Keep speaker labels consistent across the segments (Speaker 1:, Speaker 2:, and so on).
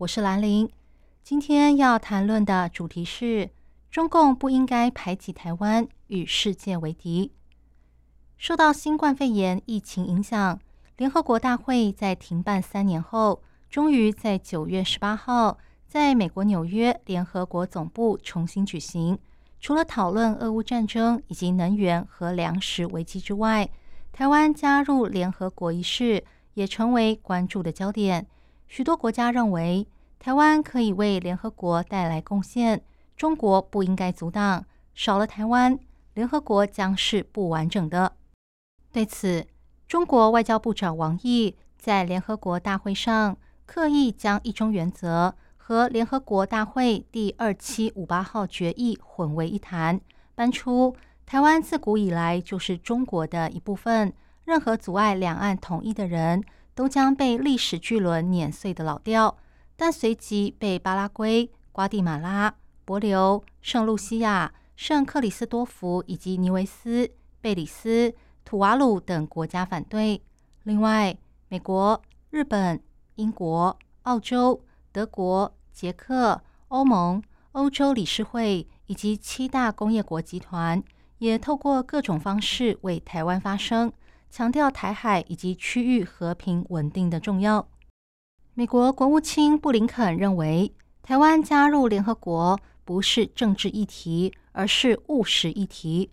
Speaker 1: 我是兰玲。今天要谈论的主题是中共不应该排挤台湾，与世界为敌。受到新冠肺炎疫情影响，联合国大会在停办三年后，终于在九月十八号在美国纽约联合国总部重新举行。除了讨论俄乌战争以及能源和粮食危机之外，台湾加入联合国一事也成为关注的焦点。许多国家认为，台湾可以为联合国带来贡献，中国不应该阻挡。少了台湾，联合国将是不完整的。对此，中国外交部长王毅在联合国大会上刻意将一中原则和联合国大会第二七五八号决议混为一谈，搬出。台湾自古以来就是中国的一部分，任何阻碍两岸统一的人都将被历史巨轮碾碎的老调。但随即被巴拉圭、瓜地马拉、伯琉、圣露西亚、圣克里斯多福以及尼维斯、贝里斯、土瓦鲁等国家反对。另外，美国、日本、英国、澳洲、德国、捷克、欧盟、欧洲理事会以及七大工业国集团。也透过各种方式为台湾发声，强调台海以及区域和平稳定的重要。美国国务卿布林肯认为，台湾加入联合国不是政治议题，而是务实议题。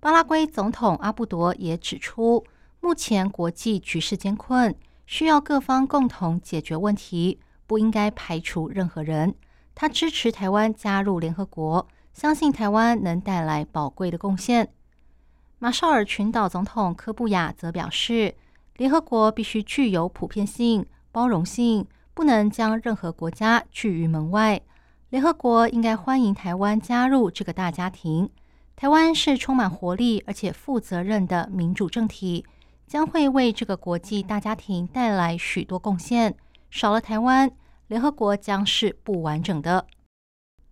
Speaker 1: 巴拉圭总统阿布多也指出，目前国际局势艰困，需要各方共同解决问题，不应该排除任何人。他支持台湾加入联合国。相信台湾能带来宝贵的贡献。马绍尔群岛总统科布亚则表示，联合国必须具有普遍性、包容性，不能将任何国家拒于门外。联合国应该欢迎台湾加入这个大家庭。台湾是充满活力而且负责任的民主政体，将会为这个国际大家庭带来许多贡献。少了台湾，联合国将是不完整的。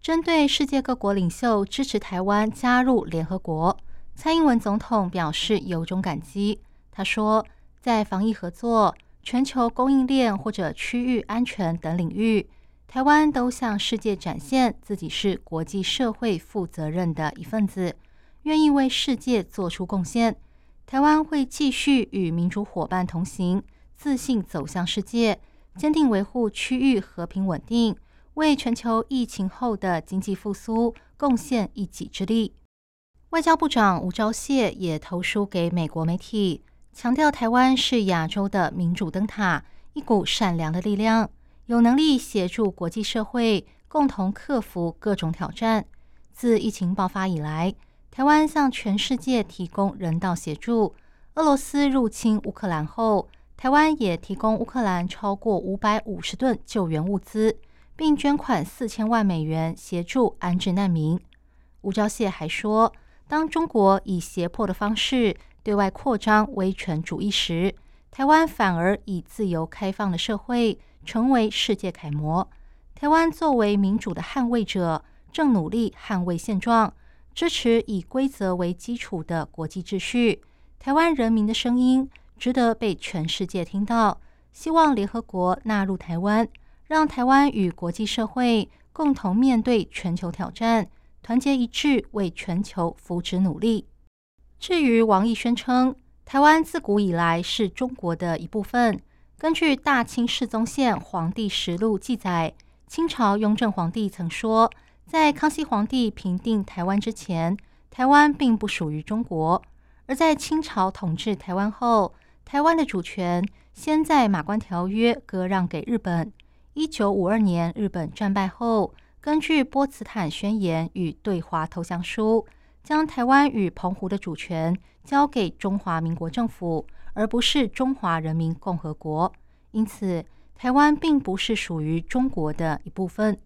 Speaker 1: 针对世界各国领袖支持台湾加入联合国，蔡英文总统表示由衷感激。他说，在防疫合作、全球供应链或者区域安全等领域，台湾都向世界展现自己是国际社会负责任的一份子，愿意为世界做出贡献。台湾会继续与民主伙伴同行，自信走向世界，坚定维护区域和平稳定。为全球疫情后的经济复苏贡献一己之力。外交部长吴钊燮也投书给美国媒体，强调台湾是亚洲的民主灯塔，一股善良的力量，有能力协助国际社会共同克服各种挑战。自疫情爆发以来，台湾向全世界提供人道协助。俄罗斯入侵乌克兰后，台湾也提供乌克兰超过五百五十吨救援物资。并捐款四千万美元协助安置难民。吴钊燮还说，当中国以胁迫的方式对外扩张威权主义时，台湾反而以自由开放的社会成为世界楷模。台湾作为民主的捍卫者，正努力捍卫现状，支持以规则为基础的国际秩序。台湾人民的声音值得被全世界听到。希望联合国纳入台湾。让台湾与国际社会共同面对全球挑战，团结一致为全球福祉努力。至于王毅宣称台湾自古以来是中国的一部分，根据《大清世宗宪皇帝实录》记载，清朝雍正皇帝曾说，在康熙皇帝平定台湾之前，台湾并不属于中国；而在清朝统治台湾后，台湾的主权先在《马关条约》割让给日本。一九五二年，日本战败后，根据波茨坦宣言与对华投降书，将台湾与澎湖的主权交给中华民国政府，而不是中华人民共和国。因此，台湾并不是属于中国的一部分。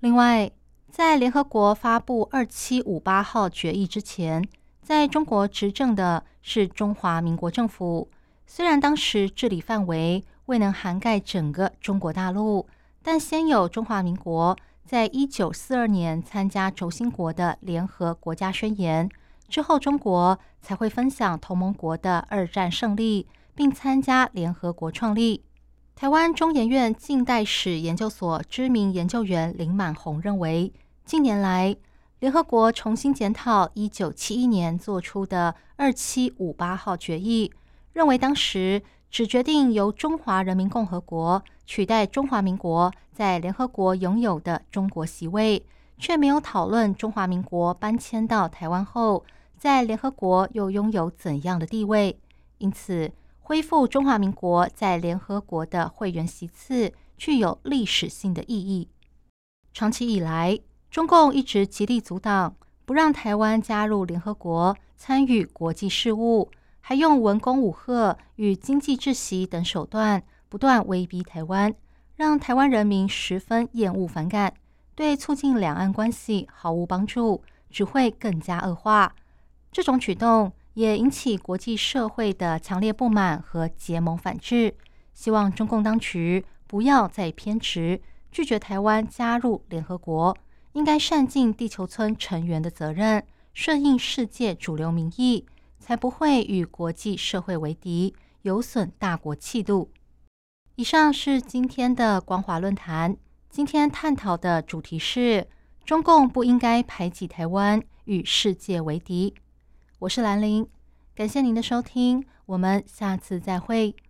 Speaker 1: 另外，在联合国发布二七五八号决议之前，在中国执政的是中华民国政府。虽然当时治理范围未能涵盖整个中国大陆，但先有中华民国在一九四二年参加轴心国的联合国家宣言，之后中国才会分享同盟国的二战胜利，并参加联合国创立。台湾中研院近代史研究所知名研究员林满红认为，近年来联合国重新检讨一九七一年做出的二七五八号决议，认为当时只决定由中华人民共和国取代中华民国在联合国拥有的中国席位，却没有讨论中华民国搬迁到台湾后，在联合国又拥有怎样的地位，因此。恢复中华民国在联合国的会员席次，具有历史性的意义。长期以来，中共一直极力阻挡，不让台湾加入联合国，参与国际事务，还用文攻武吓与经济窒息等手段，不断威逼台湾，让台湾人民十分厌恶反感，对促进两岸关系毫无帮助，只会更加恶化。这种举动。也引起国际社会的强烈不满和结盟反制，希望中共当局不要再偏执，拒绝台湾加入联合国，应该善尽地球村成员的责任，顺应世界主流民意，才不会与国际社会为敌，有损大国气度。以上是今天的光华论坛，今天探讨的主题是中共不应该排挤台湾，与世界为敌。我是兰陵，感谢您的收听，我们下次再会。